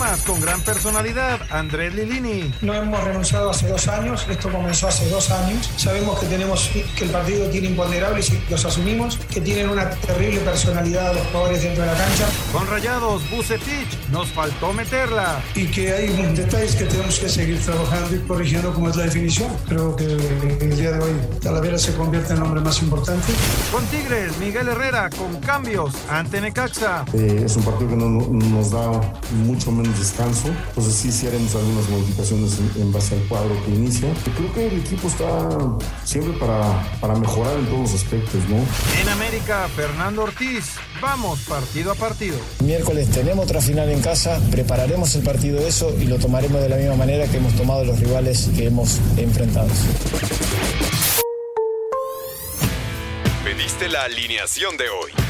Pumas con gran personalidad, Andrés Lilini. No hemos renunciado hace dos años, esto comenzó hace dos años. Sabemos que tenemos que el partido tiene imponderables y los asumimos, que tienen una terrible personalidad los jugadores dentro de la cancha. Con Rayados, Bucetich, nos faltó meterla. Y que hay detalles que tenemos que seguir trabajando y corrigiendo como es la definición. Creo que el día de hoy Talavera se convierte en el hombre más importante. Con Tigres, Miguel Herrera, con cambios ante Necaxa. Eh, es un partido que no, nos da mucho menos descanso, entonces sí, sí haremos algunas modificaciones en, base al cuadro que inicia. creo que el equipo está siempre para, para mejorar en todos los aspectos, ¿no? En América, Fernando Ortiz, vamos partido a partido. Miércoles tenemos otra final en casa, prepararemos el partido de eso y lo tomaremos de la misma manera que hemos tomado los rivales que hemos enfrentado. Pediste la alineación de hoy.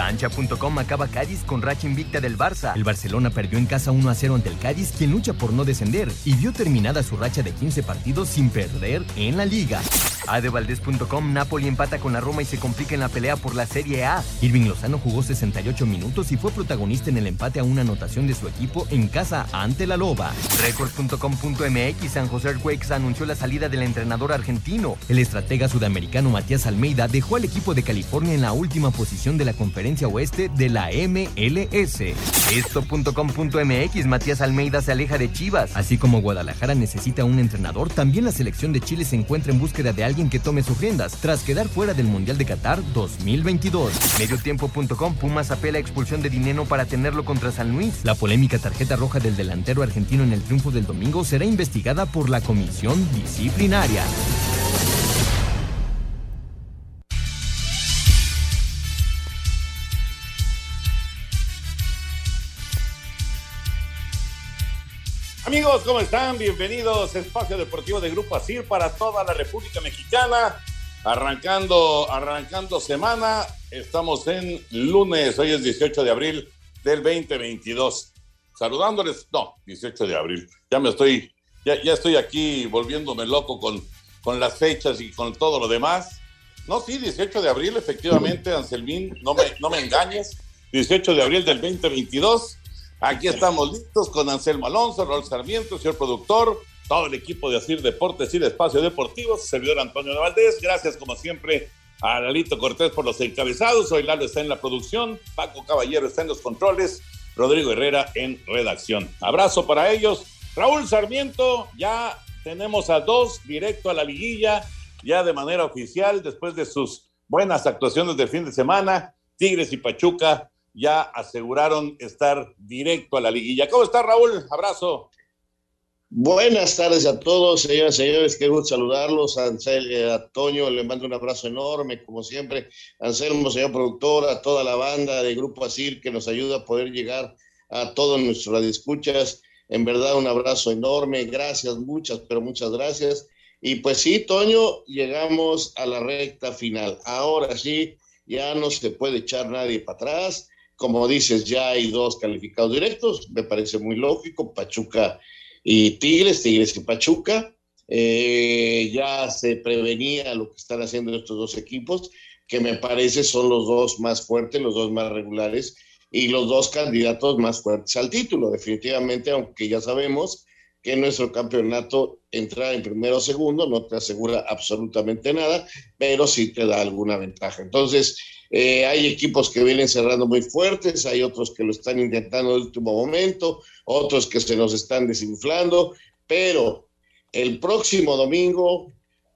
Cancha.com acaba Cádiz con racha invicta del Barça. El Barcelona perdió en casa 1 a 0 ante el Cádiz, quien lucha por no descender, y vio terminada su racha de 15 partidos sin perder en la liga. Adevaldez.com, Napoli empata con la Roma y se complica en la pelea por la Serie A. Irving Lozano jugó 68 minutos y fue protagonista en el empate a una anotación de su equipo en casa ante la Loba. Record.com.mx, San José Earthquakes anunció la salida del entrenador argentino. El estratega sudamericano Matías Almeida dejó al equipo de California en la última posición de la conferencia oeste de la MLS. Esto.com.mx, Matías Almeida se aleja de Chivas. Así como Guadalajara necesita un entrenador, también la selección de Chile se encuentra en búsqueda de alguien que tome sus riendas tras quedar fuera del Mundial de Qatar 2022. Mediotiempo.com Pumas apela a expulsión de dinero para tenerlo contra San Luis. La polémica tarjeta roja del delantero argentino en el triunfo del domingo será investigada por la comisión disciplinaria. Amigos, ¿cómo están? Bienvenidos a Espacio Deportivo de Grupo ASIR para toda la República Mexicana. Arrancando, arrancando semana, estamos en lunes, hoy es 18 de abril del 2022. Saludándoles, no, 18 de abril. Ya me estoy, ya, ya estoy aquí volviéndome loco con, con las fechas y con todo lo demás. No, sí, 18 de abril, efectivamente, Anselmín, no me, no me engañes. 18 de abril del 2022 Aquí estamos listos con Anselmo Alonso, Raúl Sarmiento, señor productor, todo el equipo de Asir Deportes y de Espacio Deportivo, servidor Antonio Valdés. Gracias, como siempre, a Lalito Cortés por los encabezados. Hoy Lalo está en la producción, Paco Caballero está en los controles, Rodrigo Herrera en redacción. Abrazo para ellos. Raúl Sarmiento, ya tenemos a dos directo a la liguilla, ya de manera oficial, después de sus buenas actuaciones del fin de semana. Tigres y Pachuca ya aseguraron estar directo a la liguilla. ¿Cómo está Raúl? Abrazo. Buenas tardes a todos, señoras y señores, qué gusto saludarlos. A, eh, a Toño le mando un abrazo enorme, como siempre. Anselmo, señor productor, a toda la banda de Grupo Asir que nos ayuda a poder llegar a todos nuestros radioescuchas. En verdad, un abrazo enorme. Gracias, muchas, pero muchas gracias. Y pues sí, Toño, llegamos a la recta final. Ahora sí, ya no se puede echar nadie para atrás como dices, ya hay dos calificados directos, me parece muy lógico, Pachuca y Tigres, Tigres y Pachuca. Eh, ya se prevenía lo que están haciendo estos dos equipos, que me parece son los dos más fuertes, los dos más regulares y los dos candidatos más fuertes al título, definitivamente, aunque ya sabemos que nuestro campeonato entrar en primero o segundo no te asegura absolutamente nada, pero sí te da alguna ventaja. Entonces, eh, hay equipos que vienen cerrando muy fuertes, hay otros que lo están intentando en último momento, otros que se nos están desinflando, pero el próximo domingo,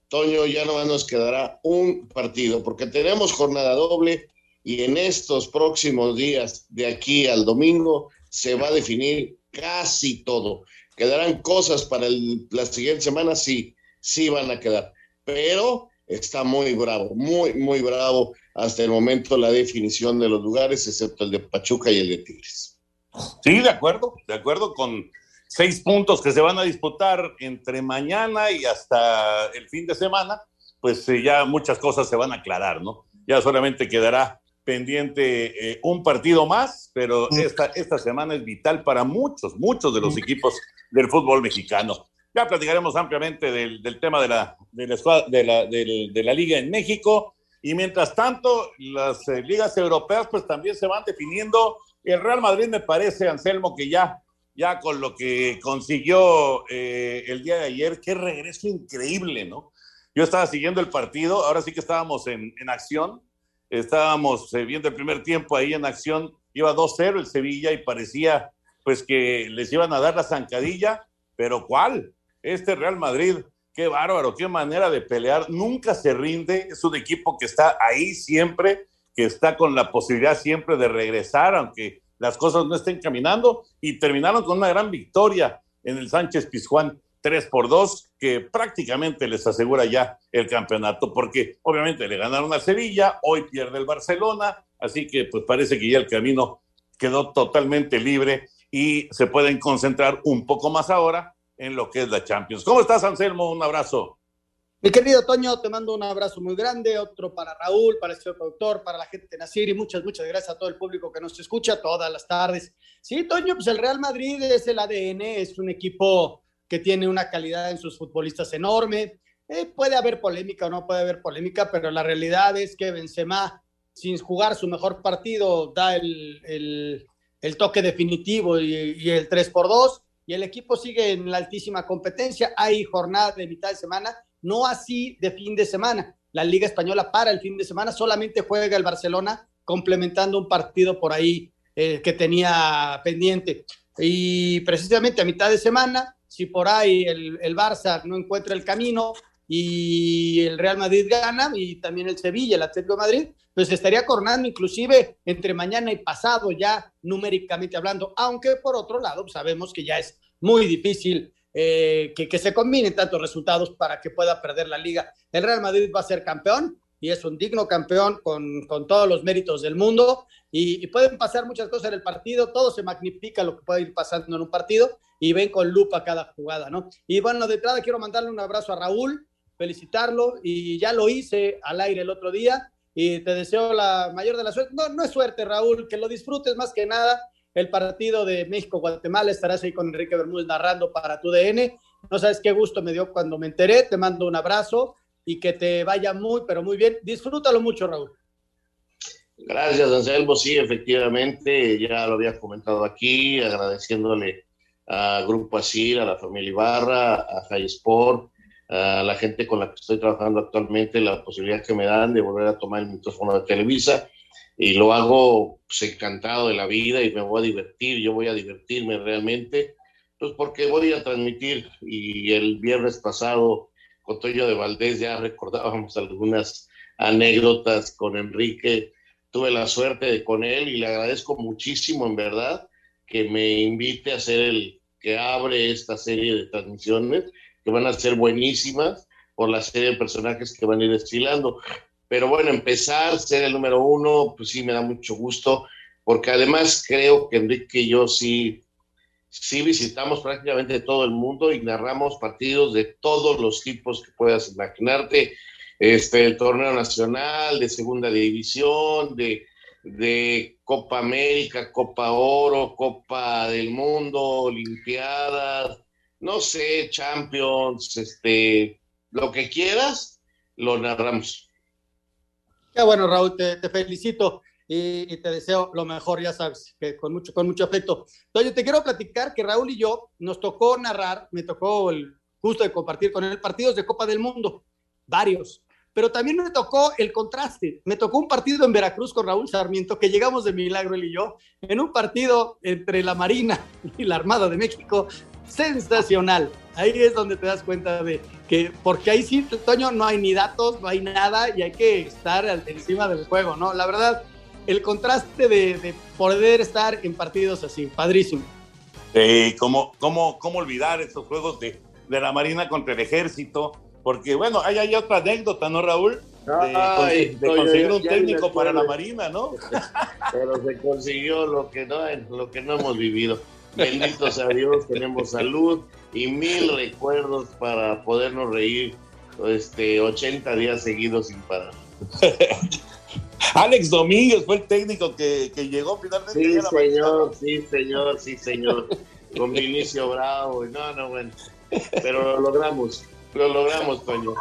Toño, ya no nos quedará un partido, porque tenemos jornada doble y en estos próximos días, de aquí al domingo, se va a definir casi todo. ¿Quedarán cosas para la siguiente semana? Sí, sí van a quedar. Pero está muy bravo, muy, muy bravo hasta el momento la definición de los lugares, excepto el de Pachuca y el de Tigres. Sí, de acuerdo, de acuerdo con seis puntos que se van a disputar entre mañana y hasta el fin de semana, pues eh, ya muchas cosas se van a aclarar, ¿no? Ya solamente quedará pendiente eh, un partido más, pero esta, esta semana es vital para muchos, muchos de los equipos del fútbol mexicano. Ya platicaremos ampliamente del, tema de la, de la, de, la, liga en México. Y mientras tanto, las eh, ligas europeas pues también se van definiendo. El Real Madrid me parece, Anselmo, que ya, ya con lo que consiguió eh, el día de ayer, qué regreso increíble, ¿no? Yo estaba siguiendo el partido, ahora sí que estábamos en, en acción, estábamos eh, viendo el primer tiempo ahí en acción, iba 2-0 el Sevilla y parecía pues que les iban a dar la zancadilla, pero ¿cuál? este Real Madrid, qué bárbaro, qué manera de pelear, nunca se rinde, es un equipo que está ahí siempre, que está con la posibilidad siempre de regresar, aunque las cosas no estén caminando, y terminaron con una gran victoria en el Sánchez Pizjuán. 3 por 2, que prácticamente les asegura ya el campeonato, porque obviamente le ganaron a Sevilla, hoy pierde el Barcelona, así que pues parece que ya el camino quedó totalmente libre y se pueden concentrar un poco más ahora en lo que es la Champions. ¿Cómo estás, Anselmo? Un abrazo. Mi querido Toño, te mando un abrazo muy grande, otro para Raúl, para el señor productor, para la gente de Nasir y muchas, muchas gracias a todo el público que nos escucha todas las tardes. Sí, Toño, pues el Real Madrid es el ADN, es un equipo que tiene una calidad en sus futbolistas enorme. Eh, puede haber polémica o no puede haber polémica, pero la realidad es que Benzema, sin jugar su mejor partido, da el, el, el toque definitivo y, y el 3 por 2 y el equipo sigue en la altísima competencia. Hay jornada de mitad de semana, no así de fin de semana. La Liga Española para el fin de semana, solamente juega el Barcelona complementando un partido por ahí eh, que tenía pendiente. Y precisamente a mitad de semana, si por ahí el, el Barça no encuentra el camino y el Real Madrid gana y también el Sevilla, el Atlético Madrid, pues estaría cornando inclusive entre mañana y pasado ya numéricamente hablando, aunque por otro lado sabemos que ya es muy difícil eh, que, que, se combinen tantos resultados para que pueda perder la liga. El Real Madrid va a ser campeón y es un digno campeón con, con todos los méritos del mundo y, y, pueden pasar muchas cosas en el partido, todo se magnifica lo que puede ir pasando en un partido y ven con lupa cada jugada, ¿no? Y bueno, de entrada quiero mandarle un abrazo a Raúl, felicitarlo y ya lo hice al aire el otro día y te deseo la mayor de la suerte. No, no es suerte, Raúl, que lo disfrutes más que nada. El partido de México-Guatemala estarás ahí con Enrique Bermúdez narrando para tu DN. No sabes qué gusto me dio cuando me enteré. Te mando un abrazo y que te vaya muy, pero muy bien. Disfrútalo mucho, Raúl. Gracias, Anselmo. Sí, efectivamente, ya lo había comentado aquí, agradeciéndole a Grupo Asir, a la familia Ibarra, a High Sport, a la gente con la que estoy trabajando actualmente la posibilidad que me dan de volver a tomar el micrófono de Televisa. Y lo hago pues, encantado de la vida y me voy a divertir, yo voy a divertirme realmente, pues porque voy a transmitir. Y el viernes pasado con Toño de Valdés ya recordábamos algunas anécdotas con Enrique, tuve la suerte de con él y le agradezco muchísimo en verdad que me invite a ser el que abre esta serie de transmisiones que van a ser buenísimas por la serie de personajes que van a ir desfilando. Pero bueno, empezar, ser el número uno, pues sí me da mucho gusto, porque además creo que Enrique y yo sí, sí visitamos prácticamente todo el mundo y narramos partidos de todos los tipos que puedas imaginarte, este, el torneo nacional, de segunda división, de, de Copa América, Copa Oro, Copa del Mundo, Olimpiadas, no sé, Champions, este, lo que quieras, lo narramos. Qué bueno, Raúl, te, felicito y, te deseo lo mejor, ya sabes, con mucho, con mucho afecto. Entonces, te quiero platicar que Raúl y yo nos tocó narrar, me tocó el gusto de compartir con él partidos de Copa del Mundo, varios, pero también me tocó el contraste. Me tocó un partido en Veracruz con Raúl Sarmiento, que llegamos de milagro él y yo, en un partido entre la Marina y la Armada de México, sensacional. Ahí es donde te das cuenta de que, porque ahí sí, Toño, no hay ni datos, no hay nada y hay que estar encima del juego, ¿no? La verdad, el contraste de, poder estar en partidos así, padrísimo. Eh, ¿cómo, cómo, ¿Cómo olvidar esos juegos de, de la Marina contra el Ejército? porque bueno, hay, hay otra anécdota, ¿no, Raúl? De, conseguir un técnico para la Marina, ¿no? Pero se consiguió lo que no, lo que no hemos vivido. Bendito sea Dios, tenemos salud y mil recuerdos para podernos reír este, 80 días seguidos sin parar. Alex Domínguez fue el técnico que, llegó finalmente. Sí, señor, sí, señor, sí, señor. Con Vinicio Bravo. No, no, bueno. Pero lo logramos. Lo logramos, Toño.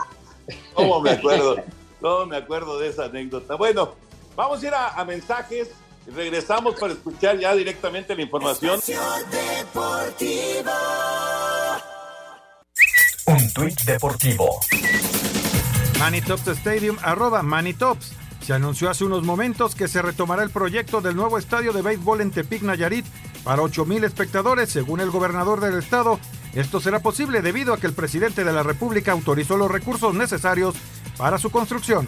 ¿Cómo me acuerdo? No me acuerdo de esa anécdota. Bueno, vamos a ir a, mensajes. Regresamos para escuchar ya directamente la información. Un tuit deportivo. Manitops Stadium, arroba Manitops. Se anunció hace unos momentos que se retomará el proyecto del nuevo estadio de béisbol en Tepic, Nayarit, para 8.000 espectadores, según el gobernador del estado. Esto será posible debido a que el presidente de la República autorizó los recursos necesarios para su construcción.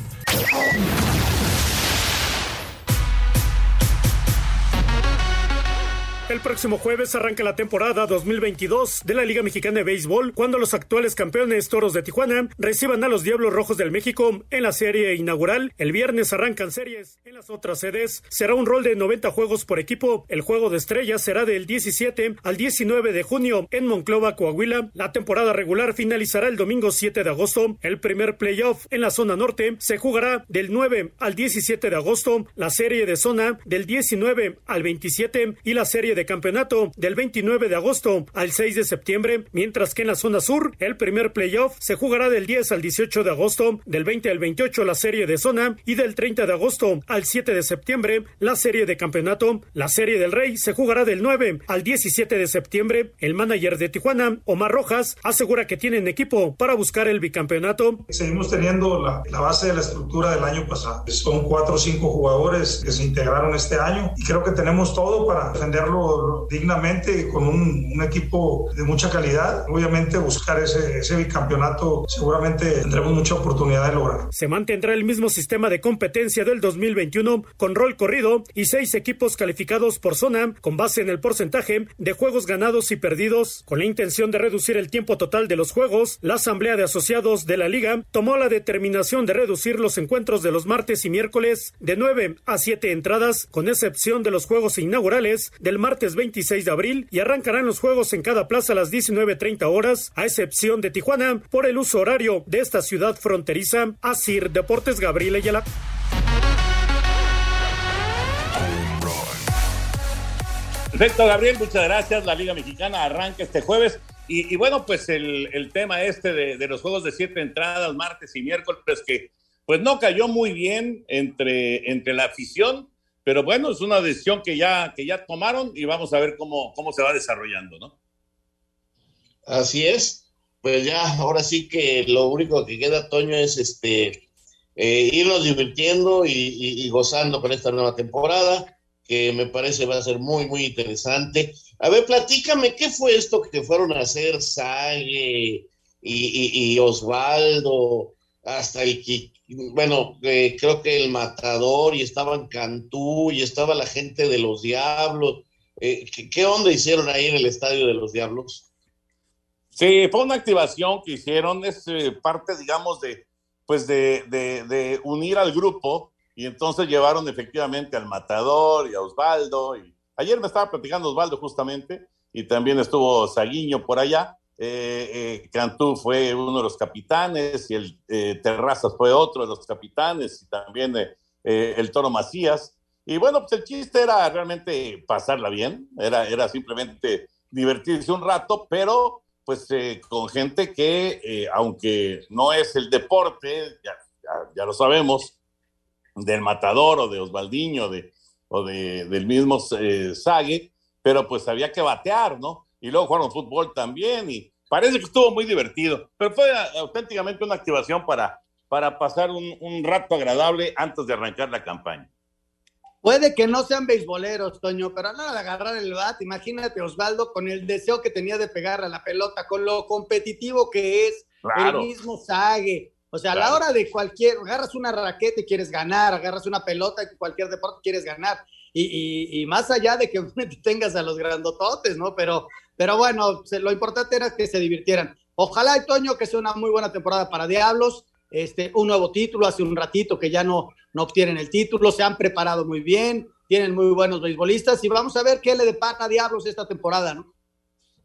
El próximo jueves arranca la temporada 2022 de la Liga Mexicana de Béisbol cuando los actuales campeones Toros de Tijuana reciban a los Diablos Rojos del México en la serie inaugural. El viernes arrancan series en las otras sedes. Será un rol de 90 juegos por equipo. El juego de estrellas será del 17 al 19 de junio en Monclova, Coahuila. La temporada regular finalizará el domingo 7 de agosto. El primer playoff en la zona norte se jugará del 9 al 17 de agosto. La serie de zona del 19 al 27 y la serie de campeonato del 29 de agosto al 6 de septiembre, mientras que en la zona sur el primer playoff se jugará del 10 al 18 de agosto, del 20 al 28 la serie de zona y del 30 de agosto al 7 de septiembre la serie de campeonato. La serie del Rey se jugará del 9 al 17 de septiembre. El manager de Tijuana, Omar Rojas, asegura que tienen equipo para buscar el bicampeonato. Seguimos teniendo la, la base de la estructura del año pasado. Son cuatro o cinco jugadores que se integraron este año y creo que tenemos todo para defenderlo dignamente con un, equipo de mucha calidad. Obviamente buscar ese, ese bicampeonato seguramente tendremos mucha oportunidad de lograr. Se mantendrá el mismo sistema de competencia del 2021 con rol corrido y seis equipos calificados por zona con base en el porcentaje de juegos ganados y perdidos. Con la intención de reducir el tiempo total de los juegos, la Asamblea de Asociados de la Liga tomó la determinación de reducir los encuentros de los martes y miércoles de 9 a 7 entradas, con excepción de los juegos inaugurales del martes 26 de abril y arrancarán los juegos en cada plaza a las 19.30 horas, a excepción de Tijuana, por el uso horario de esta ciudad fronteriza. Asir Deportes Gabriel Ayala. Perfecto, Gabriel, muchas gracias. La Liga Mexicana arranca este jueves. Y, bueno, pues el, tema este de, de, los juegos de siete entradas, martes y miércoles, que pues no cayó muy bien entre, entre la afición pero bueno, es una decisión que ya, que ya tomaron y vamos a ver cómo, cómo se va desarrollando, ¿no? Así es. Pues ya, ahora sí que lo único que queda, Toño, es este eh, irnos divirtiendo y, gozando con esta nueva temporada, que me parece va a ser muy, muy interesante. A ver, platícame, ¿qué fue esto que fueron a hacer Sague y, y Osvaldo, hasta el, bueno, eh, creo que el Matador y estaban Cantú y estaba la gente de los Diablos. Eh, ¿qué, onda hicieron ahí en el Estadio de los Diablos? Sí, fue una activación que hicieron, es eh, parte, digamos, de, pues de, de, unir al grupo y entonces llevaron efectivamente al Matador y a Osvaldo. Y... Ayer me estaba platicando Osvaldo justamente y también estuvo Saguiño por allá eh, eh, Cantú fue uno de los capitanes y el eh, Terrazas fue otro de los capitanes y también el Toro Macías. Y bueno, pues el chiste era realmente pasarla bien, era, era simplemente divertirse un rato, pero pues con gente que, aunque no es el deporte, ya, ya, lo sabemos, del Matador o de Osvaldiño o de, del mismo Sague, pero pues había que batear, ¿no? Y luego jugaron fútbol también y parece que estuvo muy divertido, pero fue auténticamente una activación para, para pasar un, un rato agradable antes de arrancar la campaña. Puede que no sean beisboleros, Toño, pero a la hora de agarrar el bat, imagínate Osvaldo con el deseo que tenía de pegar a la pelota, con lo competitivo que es, el mismo Sague. O sea, a la hora de cualquier, agarras una raqueta y quieres ganar, agarras una pelota y cualquier deporte quieres ganar. Y, y, más allá de que tengas a los grandototes, ¿no? Pero pero bueno, lo importante era que se divirtieran. Ojalá, Toño, que sea una muy buena temporada para Diablos. Este, un nuevo título, hace un ratito que ya no, no obtienen el título, se han preparado muy bien, tienen muy buenos beisbolistas y vamos a ver qué le depara a Diablos esta temporada, ¿no?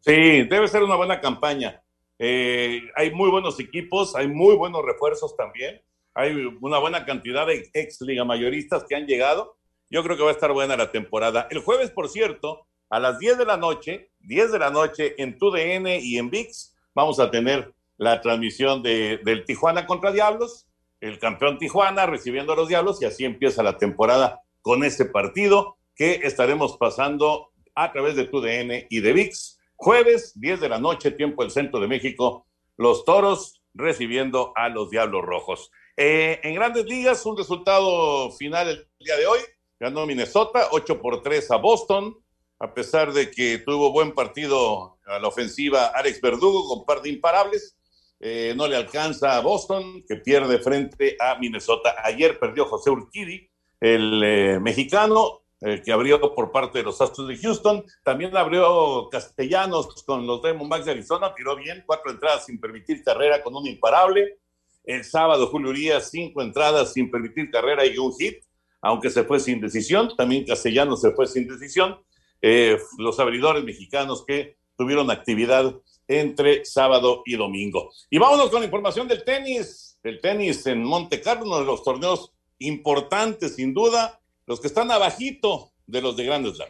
Sí, debe ser una buena campaña. Eh, hay muy buenos equipos, hay muy buenos refuerzos también, hay una buena cantidad de ex liga mayoristas que han llegado. Yo creo que va a estar buena la temporada. El jueves, por cierto, a las 10 de la noche, 10 de la noche en TUDN y en VIX, vamos a tener la transmisión de, del Tijuana contra Diablos, el campeón Tijuana recibiendo a los Diablos y así empieza la temporada con ese partido que estaremos pasando a través de TUDN y de VIX. Jueves, 10 de la noche, tiempo del centro de México, los toros recibiendo a los Diablos Rojos. Eh, en grandes ligas, un resultado final el día de hoy. Ganó Minnesota 8 por 3 a Boston, a pesar de que tuvo buen partido a la ofensiva Alex Verdugo con par de imparables. Eh, no le alcanza a Boston, que pierde frente a Minnesota. Ayer perdió José Urquidi, el eh, mexicano, que abrió por parte de los Astros de Houston. También abrió Castellanos con los Diamondbacks de Arizona, tiró bien, cuatro entradas sin permitir carrera con un imparable. El sábado, Julio Urias, cinco entradas sin permitir carrera y un hit, aunque se fue sin decisión. También Castellanos se fue sin decisión. Eh, los abridores mexicanos que tuvieron actividad entre sábado y domingo. Y vámonos con la información del tenis, el tenis en Monte Carlo, uno de los torneos importantes, sin duda, los que están abajito de los de Grandes Slam.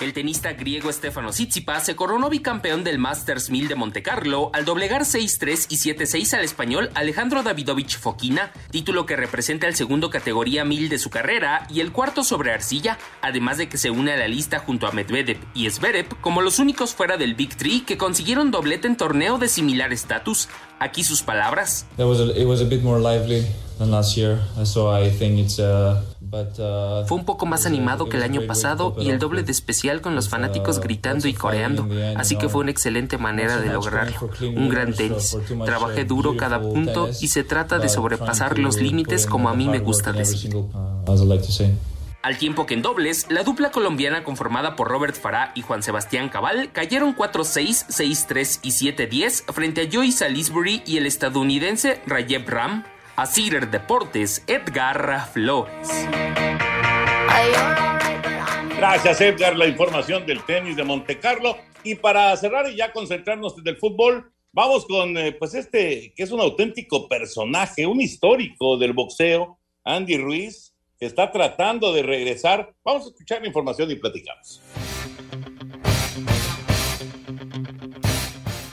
El tenista griego Stefano Tsitsipas se coronó bicampeón del Masters 1000 de Montecarlo al doblegar 6-3 y 7-6 al español Alejandro Davidovich Fokina, título que representa el segundo categoría 1000 de su carrera y el cuarto sobre arcilla, además de que se une a la lista junto a Medvedev y Zverev como los únicos fuera del Big Three que consiguieron doblete en torneo de similar estatus. Aquí sus palabras. Fue un poco más animado que el año pasado y el doble de especial con los fanáticos gritando y coreando, así que fue una excelente manera de lograrlo. Un gran tenis. Trabajé duro cada punto y se trata de sobrepasar los límites como a mí me gusta decir. Al tiempo que en dobles, la dupla colombiana conformada por Robert Farah y Juan Sebastián Cabal cayeron 4-6, 6-3 y 7-10 frente a Joey Salisbury y el estadounidense Rayev Ram, a Cider Deportes, Edgar Flores. Gracias, Edgar, la información del tenis de Monte Carlo. Y para cerrar y ya concentrarnos en el fútbol, vamos con eh, pues este, que es un auténtico personaje, un histórico del boxeo, Andy Ruiz, que está tratando de regresar. Vamos a escuchar la información y platicamos.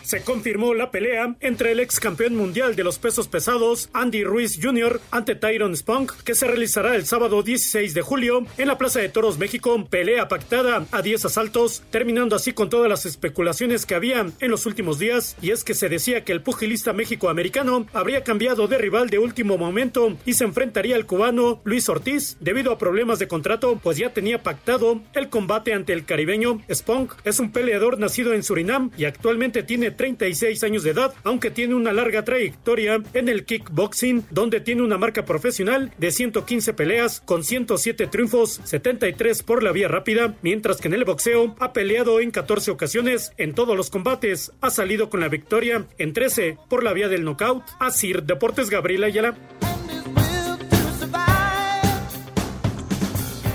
Se confirmó la pelea entre el ex campeón mundial de los pesos pesados, Andy Ruiz Jr., ante Tyron Spunk, que se realizará el sábado 16 de julio en la Plaza de Toros México. Pelea pactada a 10 asaltos, terminando así con todas las especulaciones que había en los últimos días. Y es que se decía que el pugilista méxico-americano habría cambiado de rival de último momento y se enfrentaría al cubano Luis Ortiz debido a problemas de contrato, pues ya tenía pactado el combate ante el caribeño. Spunk es un peleador nacido en Surinam y actualmente tiene 36 años de edad, aunque tiene una larga trayectoria en el kickboxing, donde tiene una marca profesional de 115 peleas con 107 triunfos, 73 por la vía rápida, mientras que en el boxeo ha peleado en 14 ocasiones, en todos los combates ha salido con la victoria, en 13 por la vía del knockout. Asir Deportes Gabriel Ayala.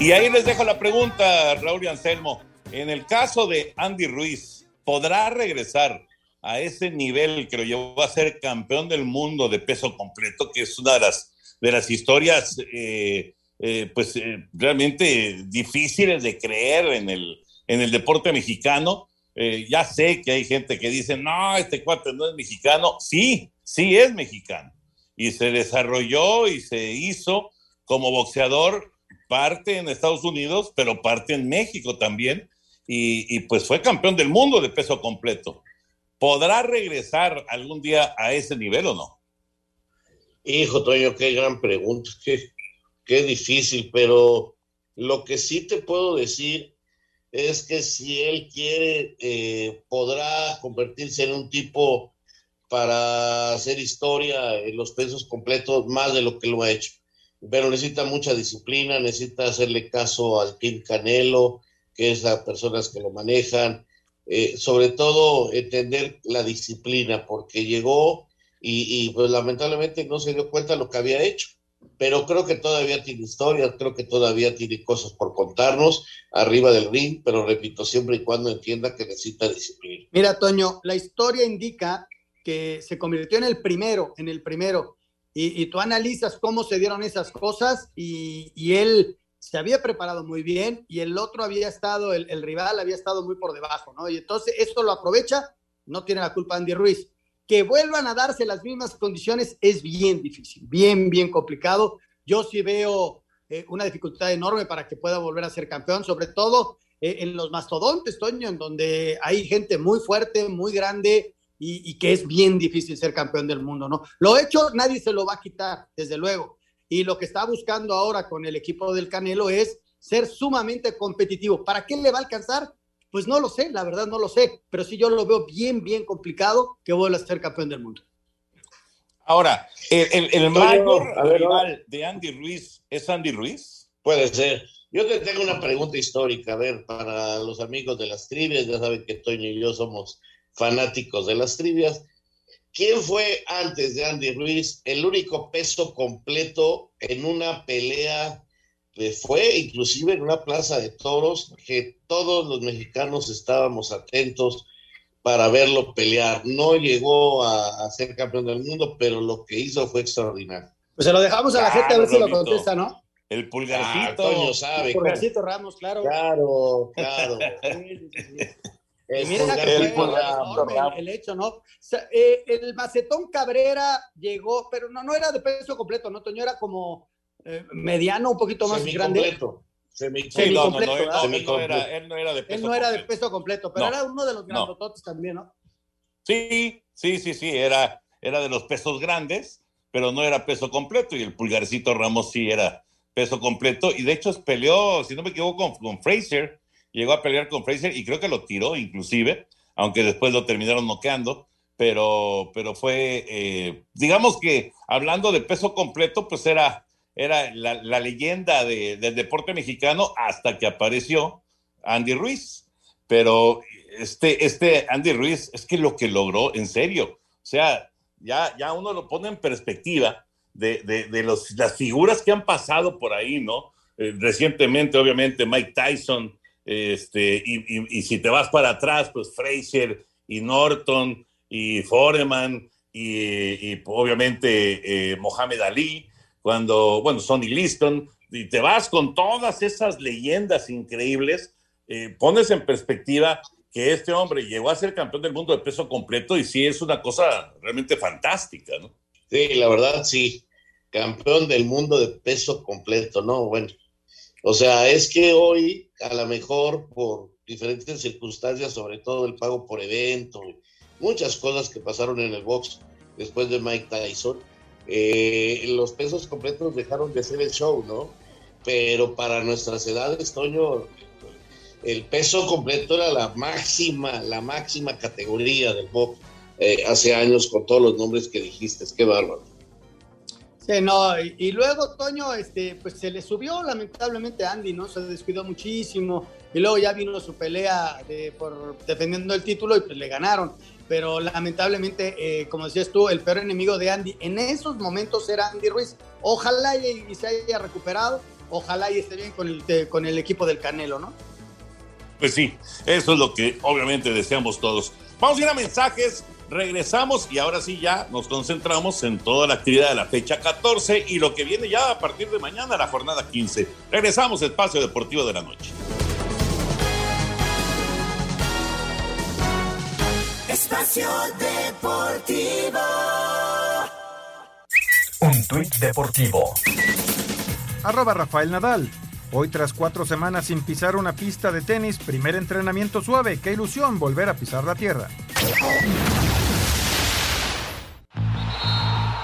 Y ahí les dejo la pregunta, Raúl y Anselmo. En el caso de Andy Ruiz, ¿podrá regresar a ese nivel que lo llevó a ser campeón del mundo de peso completo, que es una de las, de las historias eh, eh, pues eh, realmente difíciles de creer en el, en el deporte mexicano. ya sé que hay gente que dice, no, este cuate no es mexicano. Sí, sí es mexicano. Y se desarrolló y se hizo como boxeador parte en Estados Unidos, pero parte en México también. Y, y pues fue campeón del mundo de peso completo. ¿Podrá regresar algún día a ese nivel o no? Hijo, Toño, qué gran pregunta, qué, qué difícil, pero lo que sí te puedo decir es que si él quiere, eh, podrá convertirse en un tipo para hacer historia en los pesos completos más de lo que lo ha hecho. Pero necesita mucha disciplina, necesita hacerle caso al Kim Canelo, que es las personas que lo manejan, eh, sobre todo entender la disciplina, porque llegó y, pues lamentablemente no se dio cuenta de lo que había hecho. Pero creo que todavía tiene historia, creo que todavía tiene cosas por contarnos arriba del ring, pero repito, siempre y cuando entienda que necesita disciplina. Mira, Toño, la historia indica que se convirtió en el primero, en el primero, y, tú analizas cómo se dieron esas cosas y, y él se había preparado muy bien y el otro había estado, el, rival había estado muy por debajo, ¿no? Y entonces esto lo aprovecha, no tiene la culpa Andy Ruiz. Que vuelvan a darse las mismas condiciones es bien difícil, bien, bien complicado. Yo sí veo eh, una dificultad enorme para que pueda volver a ser campeón, sobre todo eh, en los mastodontes, Toño, en donde hay gente muy fuerte, muy grande y, y que es bien difícil ser campeón del mundo, ¿no? Lo hecho, nadie se lo va a quitar, desde luego y lo que está buscando ahora con el equipo del Canelo es ser sumamente competitivo. ¿Para qué le va a alcanzar? Pues no lo sé, la verdad no lo sé, pero sí yo lo veo bien, bien complicado que vuelva a ser campeón del mundo. Ahora, el, mayor rival de Andy Ruiz es Andy Ruiz. Puede ser. Yo te tengo una pregunta histórica, a ver, para los amigos de las trivias, ya saben que Toño y yo somos fanáticos de las trivias. ¿Quién fue antes de Andy Ruiz el único peso completo en una pelea que fue inclusive en una plaza de toros que todos los mexicanos estábamos atentos para verlo pelear? No llegó a, ser campeón del mundo, pero lo que hizo fue extraordinario. Pues se lo dejamos a la gente a ver si lo contesta, ¿no? El pulgarcito. Ah, sabe. El pulgarcito Ramos, claro. Claro, claro. el, hecho, ¿no? Eh, el Macetón Cabrera llegó, pero no, no era de peso completo, ¿no, Toño? Era como eh, mediano, un poquito más grande. Semi sí, no, no, no, era, él no era de peso Él no era de peso completo, pero era uno de los grandototes también, ¿no? Sí, sí, sí, sí, era, era de los pesos grandes, pero no era peso completo, y el pulgarcito Ramos sí era peso completo, y de hecho peleó, si no me equivoco, con, con Fraser, llegó a pelear con Fraser y creo que lo tiró inclusive, aunque después lo terminaron noqueando, pero, pero fue, eh, digamos que hablando de peso completo, pues era, era la, leyenda del deporte mexicano hasta que apareció Andy Ruiz. Pero este, este Andy Ruiz es que lo que logró, en serio, o sea, ya, ya uno lo pone en perspectiva de, de, los, las figuras que han pasado por ahí, ¿no? Eh, recientemente, obviamente, Mike Tyson, este, y, si te vas para atrás, pues Fraser y Norton y Foreman y, obviamente eh, Mohamed Ali, cuando, bueno, Sonny Liston, y te vas con todas esas leyendas increíbles, eh, pones en perspectiva que este hombre llegó a ser campeón del mundo de peso completo y sí es una cosa realmente fantástica, ¿no? Sí, la verdad sí, campeón del mundo de peso completo, ¿no? Bueno, o sea, es que hoy, a lo mejor por diferentes circunstancias, sobre todo el pago por evento, muchas cosas que pasaron en el box después de Mike Tyson, eh, los pesos completos dejaron de ser el show, ¿no? Pero para nuestras edades, Toño, el peso completo era la máxima, la máxima categoría del box eh, hace años con todos los nombres que dijiste, qué bárbaro. Sí, no, y, luego Toño, este, pues se le subió lamentablemente a Andy, ¿no? Se descuidó muchísimo y luego ya vino su pelea por defendiendo el título y pues le ganaron. Pero lamentablemente, eh, como decías tú, el peor enemigo de Andy en esos momentos era Andy Ruiz. Ojalá y, se haya recuperado, ojalá y esté bien con el, con el equipo del Canelo, ¿no? Pues sí, eso es lo que obviamente deseamos todos. Vamos a ir a mensajes. Regresamos y ahora sí ya nos concentramos en toda la actividad de la fecha 14 y lo que viene ya a partir de mañana, la jornada 15. Regresamos, Espacio Deportivo de la Noche. Espacio Deportivo. Un tuit deportivo. Arroba Rafael Nadal. Hoy tras cuatro semanas sin pisar una pista de tenis, primer entrenamiento suave. Qué ilusión volver a pisar la tierra.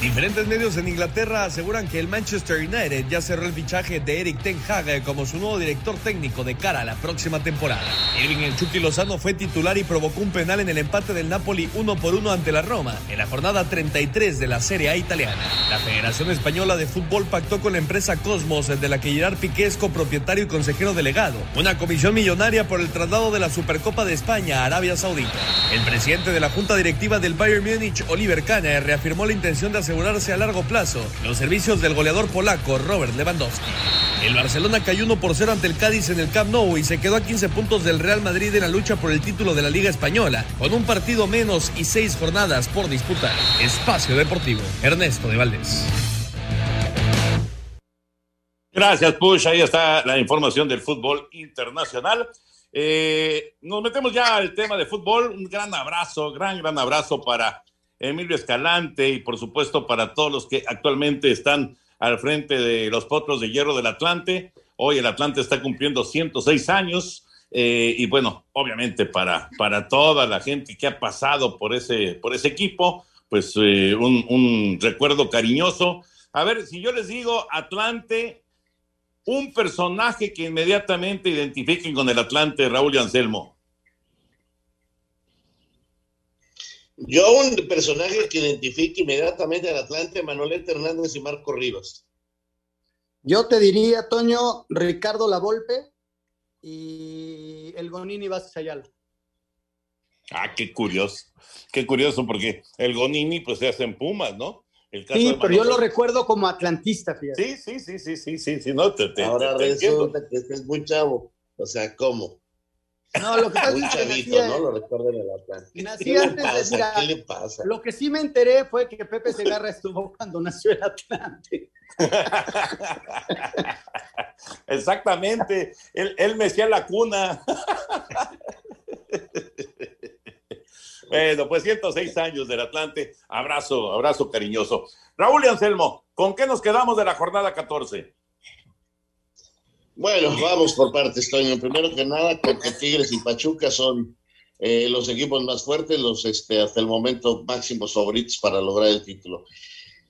Diferentes medios en Inglaterra aseguran que el Manchester United ya cerró el fichaje de Eric Ten Hag como su nuevo director técnico de cara a la próxima temporada. Irving El Chucky Lozano fue titular y provocó un penal en el empate del Napoli uno por uno ante la Roma en la jornada 33 de la Serie A italiana. La Federación Española de Fútbol pactó con la empresa Cosmos, de la que Gerard Piqué es copropietario y consejero delegado, una comisión millonaria por el traslado de la Supercopa de España a Arabia Saudita. El presidente de la Junta Directiva del Bayern Múnich, Oliver Kahn, reafirmó la intención de asegurarse a largo plazo los servicios del goleador polaco Robert Lewandowski. El Barcelona cayó 1 por 0 ante el Cádiz en el Camp Nou y se quedó a 15 puntos del Real Madrid en la lucha por el título de la Liga Española, con un partido menos y seis jornadas por disputar. Espacio Deportivo, Ernesto de Valdés. Gracias, Push. Ahí está la información del fútbol internacional. Eh, nos metemos ya al tema de fútbol. Un gran abrazo, gran, gran abrazo para Emilio Escalante y por supuesto para todos los que actualmente están al frente de los Potros de Hierro del Atlante. Hoy el Atlante está cumpliendo 106 años eh, y bueno, obviamente para, para toda la gente que ha pasado por ese, por ese equipo, pues eh, un, un recuerdo cariñoso. A ver, si yo les digo Atlante, un personaje que inmediatamente identifiquen con el Atlante, Raúl y Anselmo. Yo un personaje que identifique inmediatamente al Atlante, Manuel Hernández y Marco Rivas. Yo te diría, Toño, Ricardo Lavolpe y el Gonini Vázquez Ayala. Ah, qué curioso, qué curioso, porque el Gonini pues se hace en Pumas, ¿no? El caso sí, pero yo lo recuerdo como atlantista, fíjate. Sí, sí, sí, sí, sí, sí, no, te, te, Ahora te, resulta que este es muy chavo, o sea, ¿cómo? No, lo que pasa es que chavito, nací- ¿no? Lo recuerdo en el Atlante. Nací ¿Qué le antes de- mira, ¿Qué le pasa? Lo que sí me enteré fue que Pepe Segarra estuvo cuando nació el Atlante. Exactamente, él, él mecía la cuna. Bueno, pues 106 años del Atlante. Abrazo, abrazo cariñoso. Raúl y Anselmo, ¿con qué nos quedamos de la jornada 14? Bueno, vamos por partes, Toño. Primero que nada, porque Tigres y Pachuca son eh, los equipos más fuertes, los este, hasta el momento máximos favoritos para lograr el título.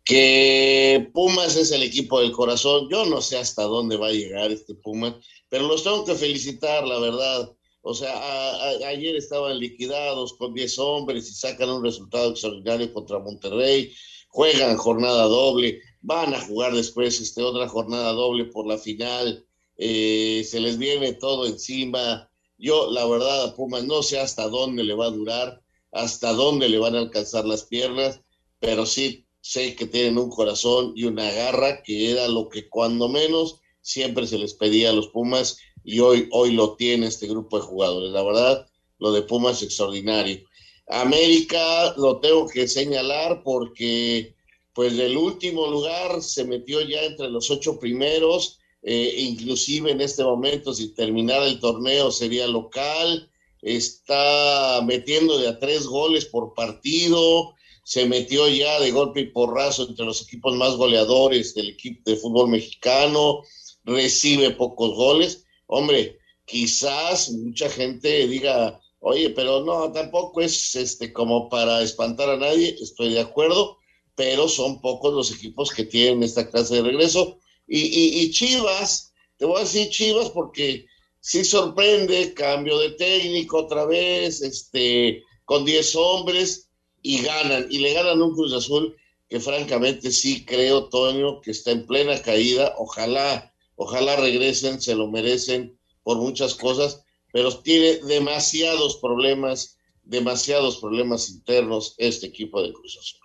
Que Pumas es el equipo del corazón. Yo no sé hasta dónde va a llegar este Pumas, pero los tengo que felicitar, la verdad. O sea, ayer estaban liquidados con 10 hombres y sacan un resultado extraordinario contra Monterrey. Juegan jornada doble, van a jugar después este, otra jornada doble por la final. Eh, se les viene todo encima. Yo, la verdad, a Pumas no sé hasta dónde le va a durar, hasta dónde le van a alcanzar las piernas, pero sí sé que tienen un corazón y una garra que era lo que cuando menos siempre se les pedía a los Pumas y hoy, hoy lo tiene este grupo de jugadores. La verdad, lo de Pumas es extraordinario. América lo tengo que señalar porque pues del último lugar se metió ya entre los ocho primeros, eh, inclusive en este momento si terminara el torneo sería local, está metiendo de a tres goles por partido, se metió ya de golpe y porrazo entre los equipos más goleadores del equipo de fútbol mexicano, recibe pocos goles. Hombre, quizás mucha gente diga, oye, pero no, tampoco es este como para espantar a nadie, estoy de acuerdo, pero son pocos los equipos que tienen esta clase de regreso. Y, Chivas, te voy a decir Chivas porque sí sorprende, cambio de técnico otra vez, este, con 10 hombres y ganan, y le ganan un Cruz Azul que francamente sí creo, Toño, que está en plena caída, ojalá, ojalá regresen, se lo merecen por muchas cosas, pero tiene demasiados problemas, demasiados problemas internos este equipo de Cruz Azul.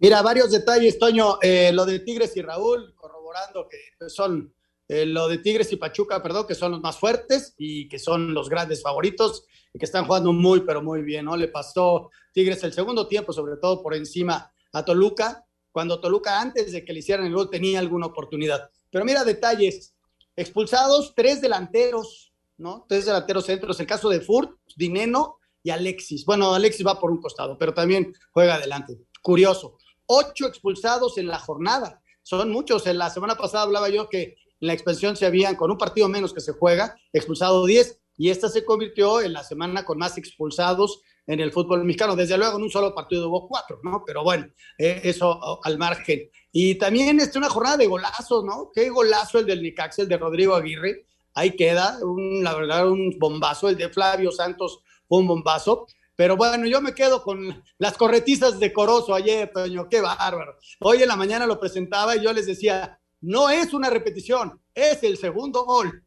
Mira, varios detalles, Toño. Eh, lo de Tigres y Raúl, corroborando que son eh, lo de Tigres y Pachuca, perdón, que son los más fuertes y que son los grandes favoritos y que están jugando muy, pero muy bien, ¿no? Le pasó Tigres el segundo tiempo, sobre todo por encima a Toluca, cuando Toluca antes de que le hicieran el gol tenía alguna oportunidad. Pero mira detalles, expulsados tres delanteros, ¿no? Tres delanteros centros, el caso de Furt, Dineno y Alexis. Bueno, Alexis va por un costado, pero también juega adelante. Curioso. Ocho expulsados en la jornada. Son muchos. En la semana pasada hablaba yo que en la expansión se habían, con un partido menos que se juega, expulsado 10. y esta se convirtió en la semana con más expulsados en el fútbol mexicano. Desde luego, en un solo partido hubo cuatro, ¿no? Pero bueno, eh, eso al margen. Y también este, una jornada de golazos, ¿no? Qué golazo el del Nicax, el de Rodrigo Aguirre. Ahí queda, un, la verdad, un bombazo. El de Flavio Santos fue un bombazo. Pero bueno, yo me quedo con las corretizas de Corozo ayer, Toño, qué bárbaro. Hoy en la mañana lo presentaba y yo les decía, no es una repetición, es el segundo gol.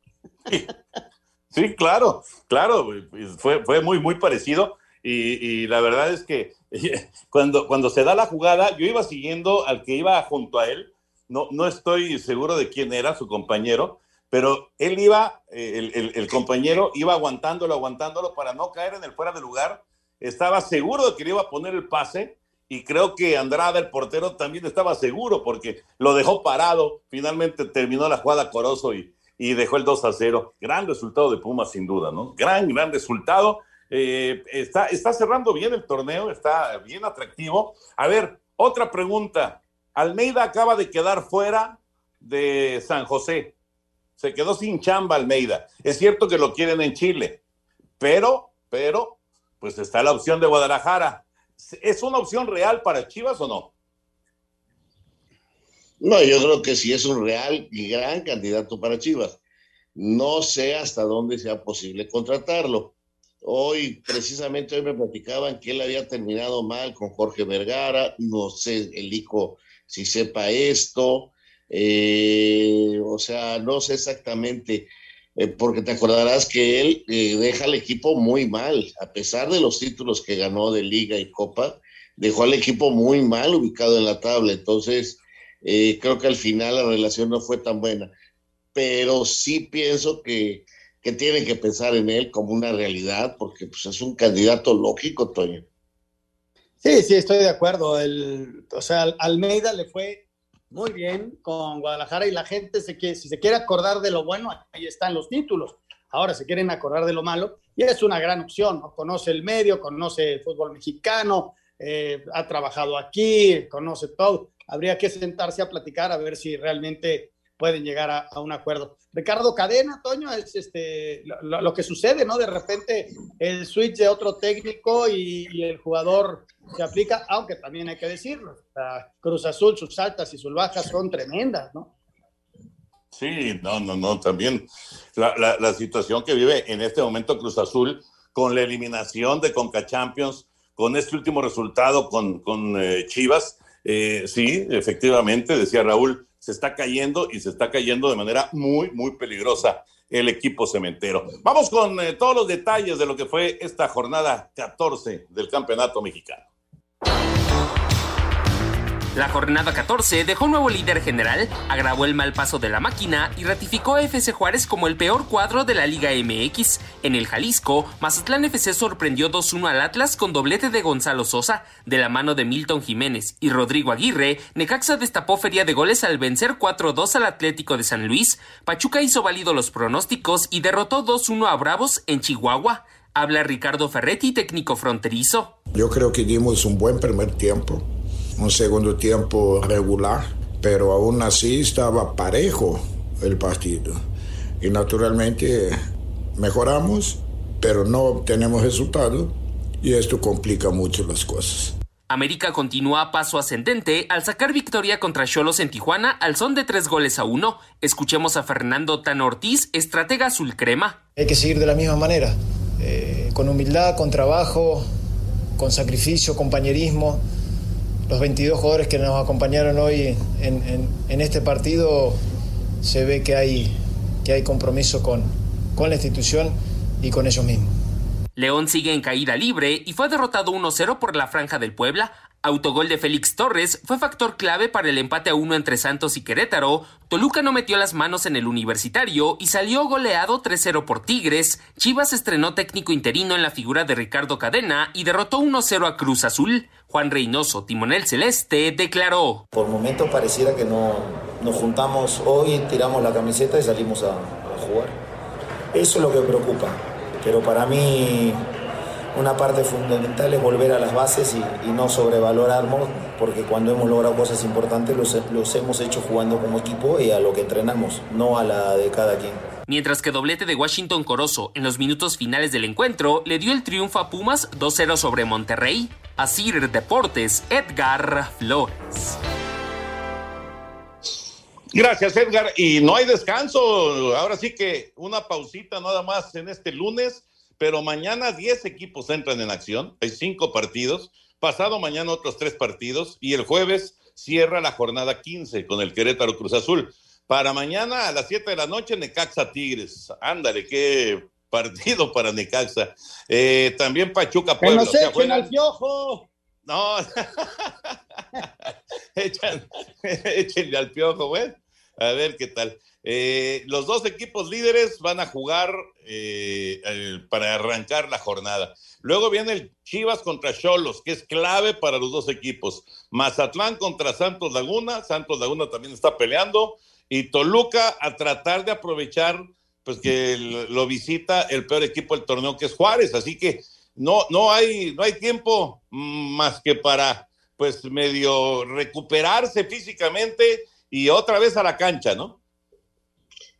Sí, claro, claro, fue, fue muy, muy parecido. Y, la verdad es que cuando, cuando se da la jugada, yo iba siguiendo al que iba junto a él. No, no estoy seguro de quién era su compañero, pero él iba, el, el, el, compañero iba aguantándolo, aguantándolo para no caer en el fuera de lugar. Estaba seguro de que le iba a poner el pase y creo que Andrada, el portero, también estaba seguro porque lo dejó parado. Finalmente terminó la jugada Corozo y, y dejó el 2 a 0. Gran resultado de Pumas, sin duda, ¿no? Gran, gran resultado. Eh, está, está cerrando bien el torneo, está bien atractivo. A ver, otra pregunta. Almeida acaba de quedar fuera de San José. Se quedó sin chamba Almeida. Es cierto que lo quieren en Chile, pero, pero, pues está la opción de Guadalajara. ¿Es una opción real para Chivas o no? No, yo creo que sí es un real y gran candidato para Chivas. No sé hasta dónde sea posible contratarlo. Hoy, precisamente hoy me platicaban que él había terminado mal con Jorge Vergara, no sé el hijo si sepa esto, eh, o sea, no sé exactamente, eh, porque te acordarás que él eh, deja al equipo muy mal, a pesar de los títulos que ganó de liga y copa, dejó al equipo muy mal ubicado en la tabla, entonces eh, creo que al final la relación no fue tan buena, pero sí pienso que, que tienen que pensar en él como una realidad, porque pues, es un candidato lógico, Toño. Sí, sí, estoy de acuerdo. El, o sea, Almeida le fue muy bien con Guadalajara y la gente, se quiere, si se quiere acordar de lo bueno, ahí están los títulos. Ahora se quieren acordar de lo malo y es una gran opción. ¿no? Conoce el medio, conoce el fútbol mexicano, eh, ha trabajado aquí, conoce todo habría que sentarse a platicar a ver si realmente pueden llegar a, un acuerdo. Ricardo Cadena, Toño, es este, lo, que sucede, ¿no? De repente el switch de otro técnico y, el jugador se aplica, aunque también hay que decirlo, Cruz Azul, sus altas y sus bajas son tremendas, ¿no? Sí, no, no, no, también la, situación que vive en este momento Cruz Azul con la eliminación de Conca Champions, con este último resultado con, con eh, Chivas, eh, sí, efectivamente, decía Raúl, se está cayendo y se está cayendo de manera muy, muy peligrosa el equipo cementero. Vamos con eh, todos los detalles de lo que fue esta jornada 14 del Campeonato Mexicano. La jornada 14 dejó nuevo líder general, agravó el mal paso de la máquina y ratificó a FC Juárez como el peor cuadro de la Liga MX. En el Jalisco, Mazatlán FC sorprendió 2-1 al Atlas con doblete de Gonzalo Sosa, de la mano de Milton Jiménez y Rodrigo Aguirre. Necaxa destapó feria de goles al vencer 4-2 al Atlético de San Luis. Pachuca hizo válido los pronósticos y derrotó 2-1 a Bravos en Chihuahua. Habla Ricardo Ferretti, técnico fronterizo. Yo creo que dimos un buen primer tiempo un segundo tiempo regular, pero aún así estaba parejo el partido. Y naturalmente mejoramos, pero no obtenemos resultado y esto complica mucho las cosas. América continúa a paso ascendente al sacar victoria contra Cholos en Tijuana al son de tres goles a uno. Escuchemos a Fernando Tan Ortiz, estratega azul crema. Hay que seguir de la misma manera, eh, con humildad, con trabajo, con sacrificio, compañerismo los 22 jugadores que nos acompañaron hoy en, este partido, se ve que hay, compromiso con la institución y con ellos mismos. León sigue en caída libre y fue derrotado 1-0 por la Franja del Puebla. Autogol de Félix Torres fue factor clave para el empate a uno entre Santos y Querétaro. Toluca no metió las manos en el universitario y salió goleado 3-0 por Tigres. Chivas estrenó técnico interino en la figura de Ricardo Cadena y derrotó 1-0 a Cruz Azul. Juan Reynoso, timonel celeste, declaró. Por momentos pareciera que no nos juntamos hoy, tiramos la camiseta y salimos a, a jugar. Eso es lo que preocupa. Pero para mí una parte fundamental es volver a las bases y, no sobrevalorarnos, porque cuando hemos logrado cosas importantes los, los hemos hecho jugando como equipo y a lo que entrenamos, no a la de cada quien. mientras que doblete de Washington Corozo en los minutos finales del encuentro le dio el triunfo a Pumas 2-0 sobre Monterrey. A Sir Deportes, Edgar Flores. Gracias, Edgar. Y no hay descanso. Ahora sí que una pausita nada más en este lunes, pero mañana 10 equipos entran en acción. Hay cinco partidos. Pasado mañana otros tres partidos. Y el jueves cierra la jornada 15 con el Querétaro Cruz Azul. Para mañana a las 7 de la noche, Necaxa Tigres. Ándale, qué partido para Necaxa. Eh, también Pachuca Puebla. ¡Que nos echen al piojo! No, échenle al piojo, güey. A ver qué tal. Eh, los dos equipos líderes van a jugar eh, para arrancar la jornada. Luego viene el Chivas contra Cholos, que es clave para los dos equipos. Mazatlán contra Santos Laguna. Santos Laguna también está peleando. Y Toluca a tratar de aprovechar, pues que lo visita el peor equipo del torneo, que es Juárez. Así que no, no, hay, no hay tiempo más que para, pues, medio recuperarse físicamente y otra vez a la cancha, ¿no?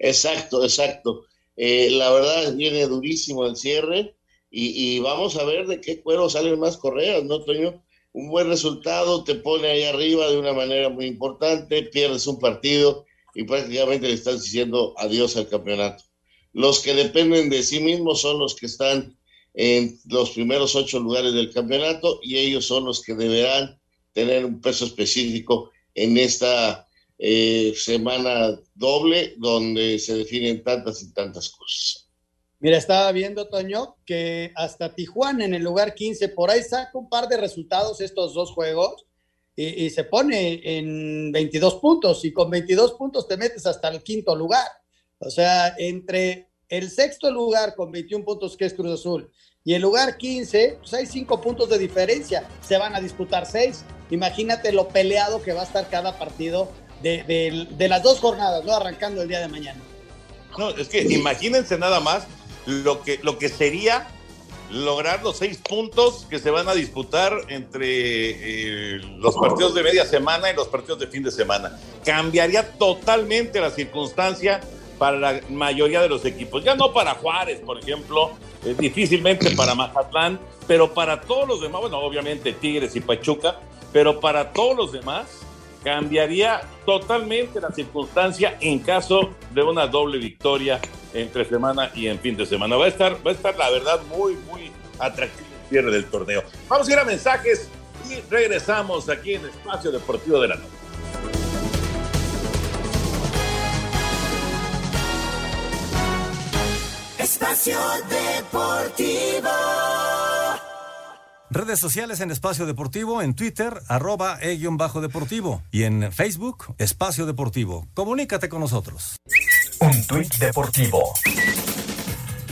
Exacto, exacto. Eh, la verdad viene durísimo el cierre y, vamos a ver de qué cuero salen más correas, ¿no, Toño? Un buen resultado te pone ahí arriba de una manera muy importante, pierdes un partido y prácticamente le estás diciendo adiós al campeonato. Los que dependen de sí mismos son los que están en los primeros ocho lugares del campeonato y ellos son los que deberán tener un peso específico en esta eh, semana doble donde se definen tantas y tantas cosas. Mira, estaba viendo, Toño, que hasta Tijuana en el lugar 15, por ahí saca un par de resultados estos dos juegos y, y, se pone en 22 puntos y con 22 puntos te metes hasta el quinto lugar. O sea, entre el sexto lugar con 21 puntos que es Cruz Azul y el lugar 15, pues hay cinco puntos de diferencia. Se van a disputar seis. Imagínate lo peleado que va a estar cada partido de, las dos jornadas, ¿no? Arrancando el día de mañana. No, es que imagínense nada más lo que, lo que sería lograr los seis puntos que se van a disputar entre eh, los partidos de media semana y los partidos de fin de semana. Cambiaría totalmente la circunstancia para la mayoría de los equipos. Ya no para Juárez, por ejemplo, eh, difícilmente para Mazatlán, pero para todos los demás, bueno, obviamente Tigres y Pachuca, pero para todos los demás cambiaría totalmente la circunstancia en caso de una doble victoria entre semana y en fin de semana. Va a estar, va a estar la verdad muy, muy atractivo el cierre del torneo. Vamos a ir a mensajes y regresamos aquí en Espacio Deportivo de la Noche. Espacio Deportivo. Redes sociales en Espacio Deportivo, en Twitter, arroba e-bajo deportivo y en Facebook, Espacio Deportivo. Comunícate con nosotros. Un tuit deportivo.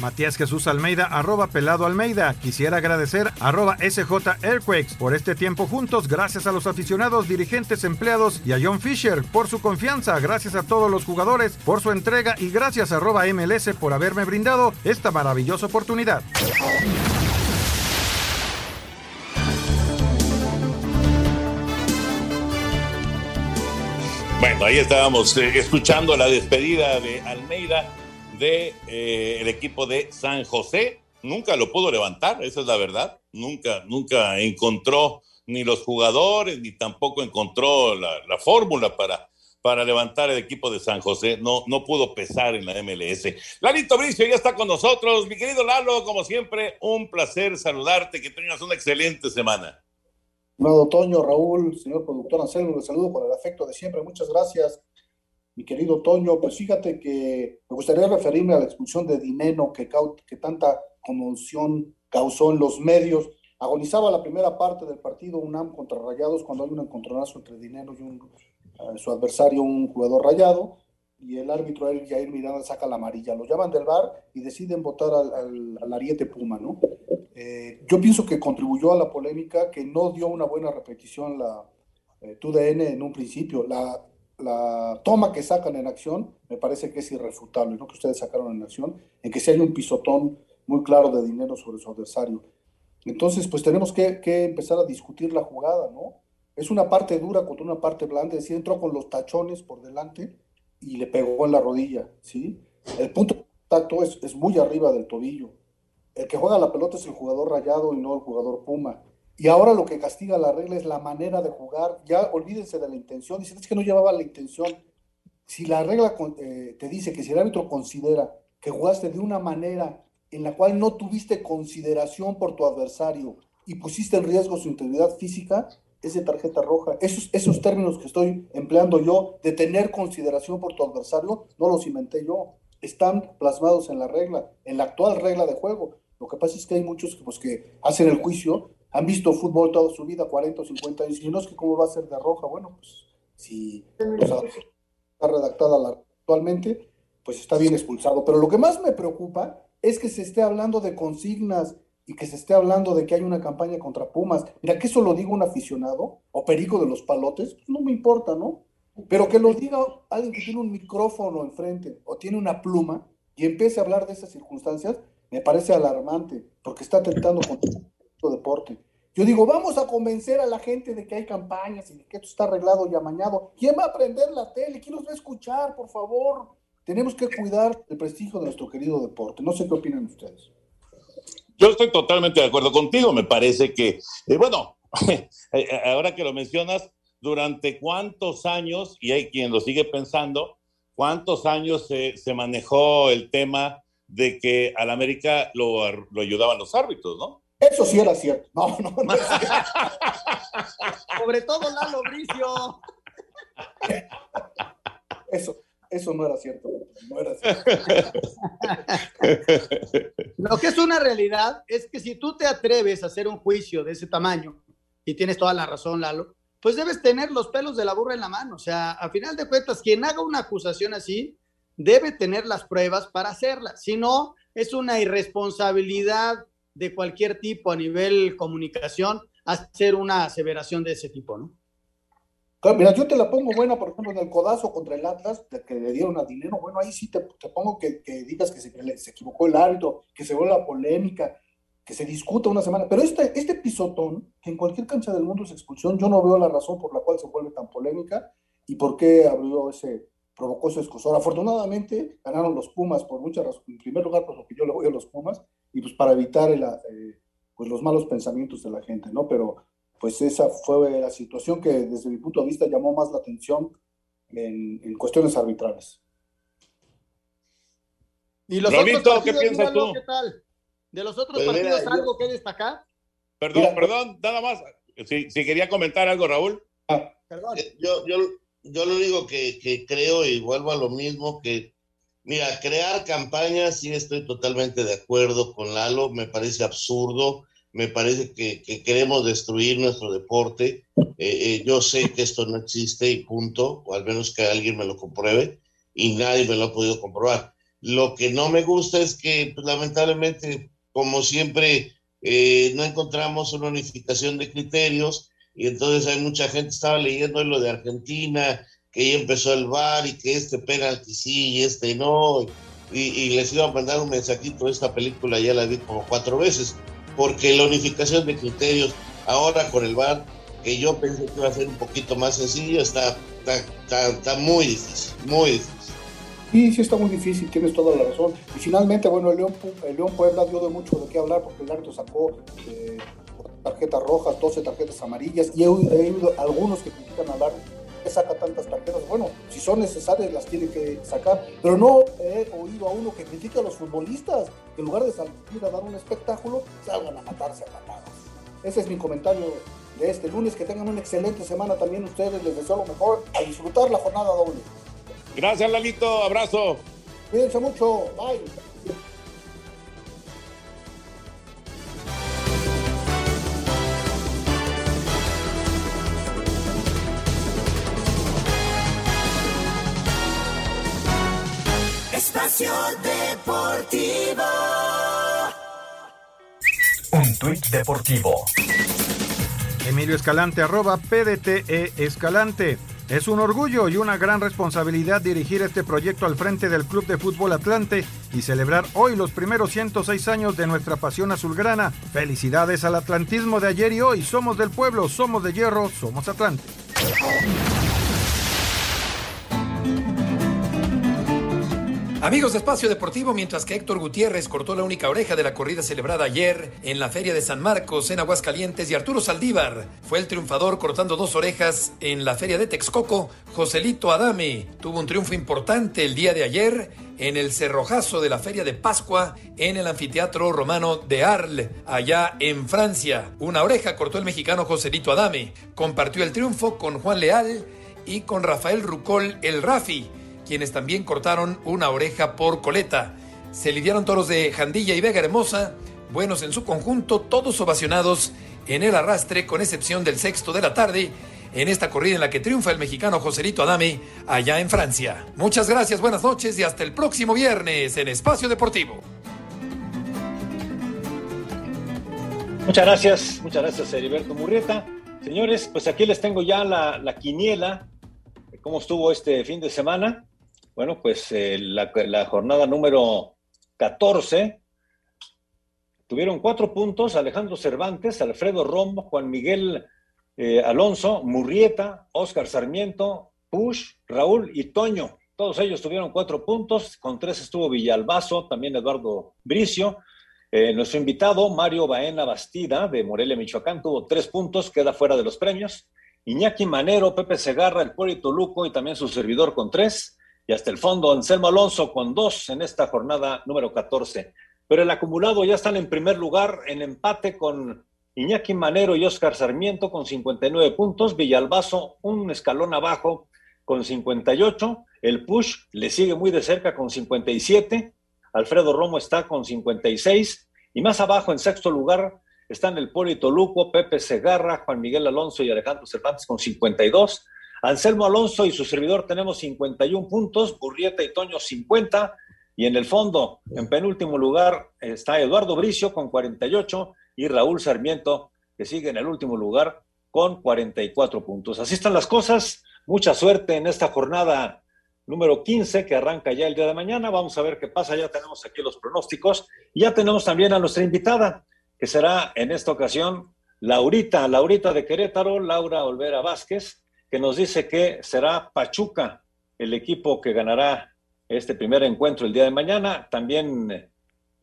Matías Jesús Almeida, arroba Pelado Almeida. Quisiera agradecer arroba SJ Airquakes por este tiempo juntos. Gracias a los aficionados, dirigentes, empleados y a John Fisher por su confianza. Gracias a todos los jugadores por su entrega y gracias arroba MLS por haberme brindado esta maravillosa oportunidad. Bueno, ahí estábamos eh, escuchando la despedida de Almeida del de, eh, equipo de San José. Nunca lo pudo levantar, esa es la verdad. Nunca, nunca encontró ni los jugadores, ni tampoco encontró la, fórmula para, para levantar el equipo de San José. No, no pudo pesar en la MLS. Lalito Bricio ya está con nosotros. Mi querido Lalo, como siempre, un placer saludarte. Que tengas una excelente semana. Estimado Toño, Raúl, señor productor Anselmo, les saludo con el afecto de siempre. Muchas gracias, mi querido Toño. Pues fíjate que me gustaría referirme a la expulsión de Dineno que, que tanta conmoción causó en los medios. Agonizaba la primera parte del partido UNAM contra Rayados cuando hay un encontronazo entre Dineno y un, eh, su adversario, un jugador rayado, y el árbitro Jair Miranda saca la amarilla. Lo llaman del bar y deciden votar al, al Ariete Puma, ¿no? Eh, yo pienso que contribuyó a la polémica, que no dio una buena repetición la eh, TUDN en un principio. La, toma que sacan en acción me parece que es irrefutable, ¿no? que ustedes sacaron en acción, en que si hay un pisotón muy claro de dinero sobre su adversario. Entonces, pues tenemos que, empezar a discutir la jugada, ¿no? Es una parte dura contra una parte blanda, es entró con los tachones por delante y le pegó en la rodilla, ¿sí? El punto tacto es, es muy arriba del tobillo. El que juega la pelota es el jugador rayado y no el jugador puma. Y ahora lo que castiga la regla es la manera de jugar. Ya olvídense de la intención. Dicen, es que no llevaba la intención. Si la regla eh, te dice que si el árbitro considera que jugaste de una manera en la cual no tuviste consideración por tu adversario y pusiste en riesgo su integridad física, es de tarjeta roja. Esos, esos términos que estoy empleando yo de tener consideración por tu adversario, no los inventé yo. Están plasmados en la regla, en la actual regla de juego. Lo que pasa es que hay muchos que, pues, que hacen el juicio, han visto fútbol toda su vida, 40 o 50 años, y no es que cómo va a ser de roja. Bueno, pues si está redactada actualmente, pues está bien expulsado. Pero lo que más me preocupa es que se esté hablando de consignas y que se esté hablando de que hay una campaña contra Pumas. Mira, que eso lo diga un aficionado o perico de los palotes, pues no me importa, ¿no? Pero que lo diga alguien que tiene un micrófono enfrente o tiene una pluma y empiece a hablar de esas circunstancias, me parece alarmante, porque está atentando contra el deporte. Yo digo, vamos a convencer a la gente de que hay campañas y de que esto está arreglado y amañado. ¿Quién va a prender la tele? ¿Quién nos va a escuchar, por favor? Tenemos que cuidar el prestigio de nuestro querido deporte. No sé qué opinan ustedes. Yo estoy totalmente de acuerdo contigo. Me parece que, eh, bueno, eh, ahora que lo mencionas, durante cuántos años, y hay quien lo sigue pensando, cuántos años se, manejó el tema de que al América lo, ayudaban los árbitros, ¿no? Eso sí era cierto. No, no, no. Sobre todo Lalo Bricio. Eso, eso no era cierto. No era cierto. Lo que es una realidad es que si tú te atreves a hacer un juicio de ese tamaño, y tienes toda la razón, Lalo, pues debes tener los pelos de la burra en la mano. O sea, a final de cuentas, quien haga una acusación así, debe tener las pruebas para hacerla. Si no, es una irresponsabilidad de cualquier tipo a nivel comunicación hacer una aseveración de ese tipo, ¿no? Mira, yo te la pongo buena, por ejemplo, en el codazo contra el Atlas, que le dieron a dinero. Bueno, ahí sí te, pongo que, digas que se, se, equivocó el árbitro, que se vuelve la polémica, que se discuta una semana. Pero este, este pisotón, que en cualquier cancha del mundo es expulsión, yo no veo la razón por la cual se vuelve tan polémica y por qué abrió ese, provocó ese excusor. Afortunadamente ganaron los Pumas por muchas razones. En primer lugar, por lo que yo le voy a los Pumas y pues para evitar el, eh, pues los malos pensamientos de la gente, ¿no? Pero pues esa fue la situación que desde mi punto de vista llamó más la atención en, cuestiones arbitrales. ¿Y los otros partidos, ¿qué piensas tú? ¿Qué tal? ¿De los otros pues partidos algo que destacar? Perdón, perdón, nada más. Si, quería comentar algo, Raúl. Ah. Perdón. Eh, yo, yo, yo lo único que, que, creo, y vuelvo a lo mismo, que, mira, crear campañas, sí estoy totalmente de acuerdo con Lalo, me parece absurdo me parece que, queremos destruir nuestro deporte. Eh, eh, yo sé que esto no existe y punto, o al menos que alguien me lo compruebe, y nadie me lo ha podido comprobar. Lo que no me gusta es que, pues, lamentablemente, como siempre, eh, no encontramos una unificación de criterios, y entonces hay mucha gente, estaba leyendo lo de Argentina, que ya empezó el VAR y que este penalti sí y este no, y, les iba a mandar un mensajito, esta película ya la vi como cuatro veces porque la unificación de criterios ahora con el VAR, que yo pensé que iba a ser un poquito más sencillo, está, está, muy difícil, muy difícil. Sí, sí está muy difícil, tienes toda la razón. Y finalmente, bueno, el León, el Puebla dio de mucho de qué hablar porque el árbitro sacó eh, tarjetas rojas, 12 tarjetas amarillas y he, oído algunos que critican al árbitro que saca tantas tarjetas. Bueno, si son necesarias las tiene que sacar, pero no he oído a uno que critique a los futbolistas, que en lugar de salir a dar un espectáculo, salgan a matarse a patadas. Ese es mi comentario de este lunes. Que tengan una excelente semana también ustedes. Les deseo lo mejor a disfrutar la jornada doble. Gracias, Lalito. Abrazo. Cuídense mucho. Bye. Espacio Deportivo. Un tuit deportivo. Emilio Escalante, arroba PDTE Escalante. Es un orgullo y una gran responsabilidad dirigir este proyecto al frente del Club de Fútbol Atlante y celebrar hoy los primeros 106 años de nuestra pasión azulgrana. Felicidades al atlantismo de ayer y hoy. Somos del pueblo, somos de hierro, somos Atlante. Amigos de Espacio Deportivo, mientras que Héctor Gutiérrez cortó la única oreja de la corrida celebrada ayer en la Feria de San Marcos en Aguascalientes y Arturo Saldívar fue el triunfador cortando dos orejas en la Feria de Texcoco, Joselito Adame tuvo un triunfo importante el día de ayer en el cerrojazo de la Feria de Pascua en el anfiteatro romano de Arles, allá en Francia. Una oreja cortó el mexicano Joselito Adame. Compartió el triunfo con Juan Leal y con Rafael Rucol el Rafi quienes también cortaron una oreja por coleta. Se lidiaron toros de Jandilla y Vega Hermosa, buenos en su conjunto, todos ovacionados en el arrastre, con excepción del sexto de la tarde, en esta corrida en la que triunfa el mexicano Joselito Adame, allá en Francia. Muchas gracias, buenas noches y hasta el próximo viernes en Espacio Deportivo. Muchas gracias, muchas gracias, Heriberto Murrieta. Señores, pues aquí les tengo ya la, la quiniela cómo estuvo este fin de semana. Bueno, pues eh, la, jornada número 14 tuvieron cuatro puntos Alejandro Cervantes, Alfredo Romo, Juan Miguel eh, Alonso, Murrieta, Oscar Sarmiento, Push, Raúl y Toño. Todos ellos tuvieron cuatro puntos, con tres estuvo Villalbazo, también Eduardo Bricio. Eh, nuestro invitado, Mario Baena Bastida, de Morelia, Michoacán, tuvo tres puntos, queda fuera de los premios. Iñaki Manero, Pepe Segarra, el Puerto Luco y también su servidor con tres y hasta el fondo Anselmo Alonso con dos en esta jornada número 14. Pero el acumulado ya están en primer lugar en empate con Iñaki Manero y Oscar Sarmiento con 59 puntos, Villalbazo un escalón abajo con 58, el Push le sigue muy de cerca con 57, Alfredo Romo está con 56 y más abajo en sexto lugar están el Polito Luco, Pepe Segarra, Juan Miguel Alonso y Alejandro Cervantes con 52. Anselmo Alonso y su servidor tenemos 51 puntos, Burrieta y Toño 50, y en el fondo, en penúltimo lugar, está Eduardo Bricio con 48 y Raúl Sarmiento, que sigue en el último lugar con 44 puntos. Así están las cosas. Mucha suerte en esta jornada número 15 que arranca ya el día de mañana. Vamos a ver qué pasa. Ya tenemos aquí los pronósticos y ya tenemos también a nuestra invitada, que será en esta ocasión Laurita, Laurita de Querétaro, Laura Olvera Vázquez, que nos dice que será Pachuca el equipo que ganará este primer encuentro el día de mañana. También eh,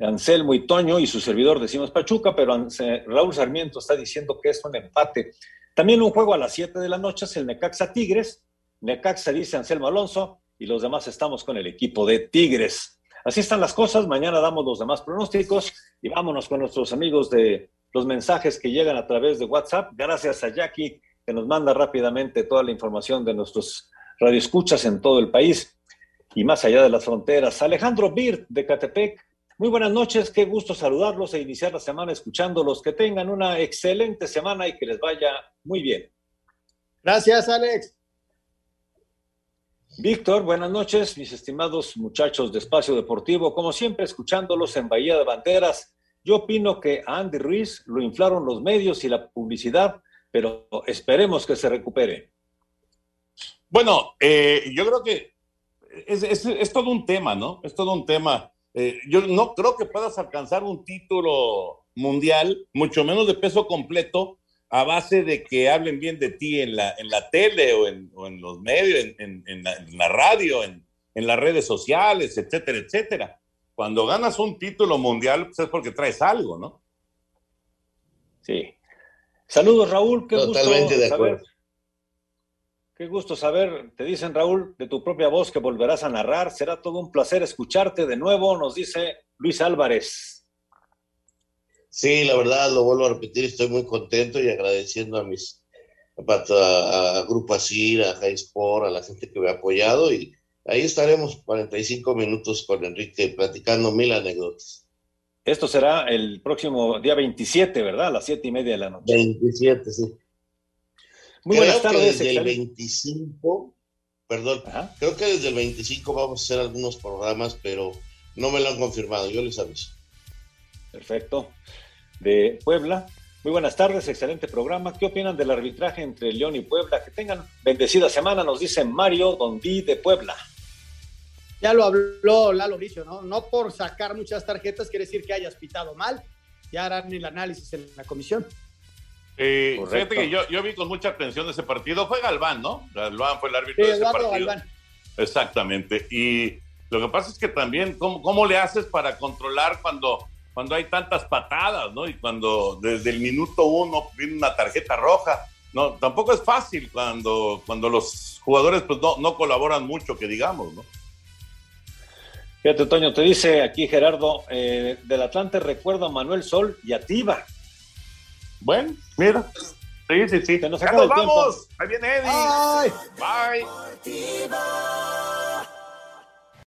Anselmo y Toño y su servidor decimos Pachuca, pero Raúl Sarmiento está diciendo que es un empate. También un juego a las 7 de la noche es el Necaxa Tigres. Necaxa dice Anselmo Alonso y los demás estamos con el equipo de Tigres. Así están las cosas. Mañana damos los demás pronósticos y vámonos con nuestros amigos de los mensajes que llegan a través de WhatsApp. Gracias a Jackie que nos manda rápidamente toda la información de nuestros radioescuchas en todo el país y más allá de las fronteras. Alejandro Birt de Catepec, muy buenas noches, qué gusto saludarlos e iniciar la semana escuchándolos. Que tengan una excelente semana y que les vaya muy bien. Gracias, Alex. Víctor, buenas noches, mis estimados muchachos de Espacio Deportivo. Como siempre, escuchándolos en Bahía de Banderas. Yo opino que a Andy Ruiz lo inflaron los medios y la publicidad pero esperemos que se recupere. Bueno, eh, yo creo que es, todo un tema, ¿no? Es todo un tema. Eh, yo no creo que puedas alcanzar un título mundial, mucho menos de peso completo, a base de que hablen bien de ti en la, en la tele o en, los medios, en, la, radio, en, las redes sociales, etcétera, etcétera. Cuando ganas un título mundial, pues es porque traes algo, ¿no? Sí. Saludos, Raúl. Qué Totalmente gusto de acuerdo. Saber, qué gusto saber, te dicen Raúl, de tu propia voz que volverás a narrar. Será todo un placer escucharte de nuevo, nos dice Luis Álvarez. Sí, la verdad, lo vuelvo a repetir, estoy muy contento y agradeciendo a mis a, a, Grupo Asir, a High Sport, a la gente que me ha apoyado y ahí estaremos 45 minutos con Enrique platicando mil anécdotas. Esto será el próximo día 27, ¿verdad? A las siete y media de la noche. 27, sí. Muy buenas tardes. desde el 25, perdón, creo que desde el 25 vamos a hacer algunos programas, pero no me lo han confirmado, yo les aviso. Perfecto. De Puebla. Muy buenas tardes, excelente programa. ¿Qué opinan del arbitraje entre León y Puebla? Que tengan bendecida semana, nos dice Mario Dondí de Puebla. Ya lo habló Lalo Bricio, ¿no? No por sacar muchas tarjetas quiere decir que hayas pitado mal. Ya harán el análisis en la comisión. Eh, fíjate que yo, vi con mucha atención ese partido. Fue Galván, ¿no? Galván fue el árbitro de ese partido. Galván. Exactamente. Y Lo que pasa es que también, ¿cómo, cómo le haces para controlar cuando, cuando hay tantas patadas, ¿no? Y cuando desde el minuto uno viene una tarjeta roja. No, tampoco es fácil cuando, cuando los jugadores pues, no, no colaboran mucho, que digamos, ¿no? Fíjate, Toño, te dice aquí Gerardo, eh, del Atlante recuerdo a Manuel Sol y a Tiba. Bueno, mira. Sí, sí, sí. Se nos Ya acaba nos el tiempo. vamos. Ahí viene Eddie. Ay. Bye.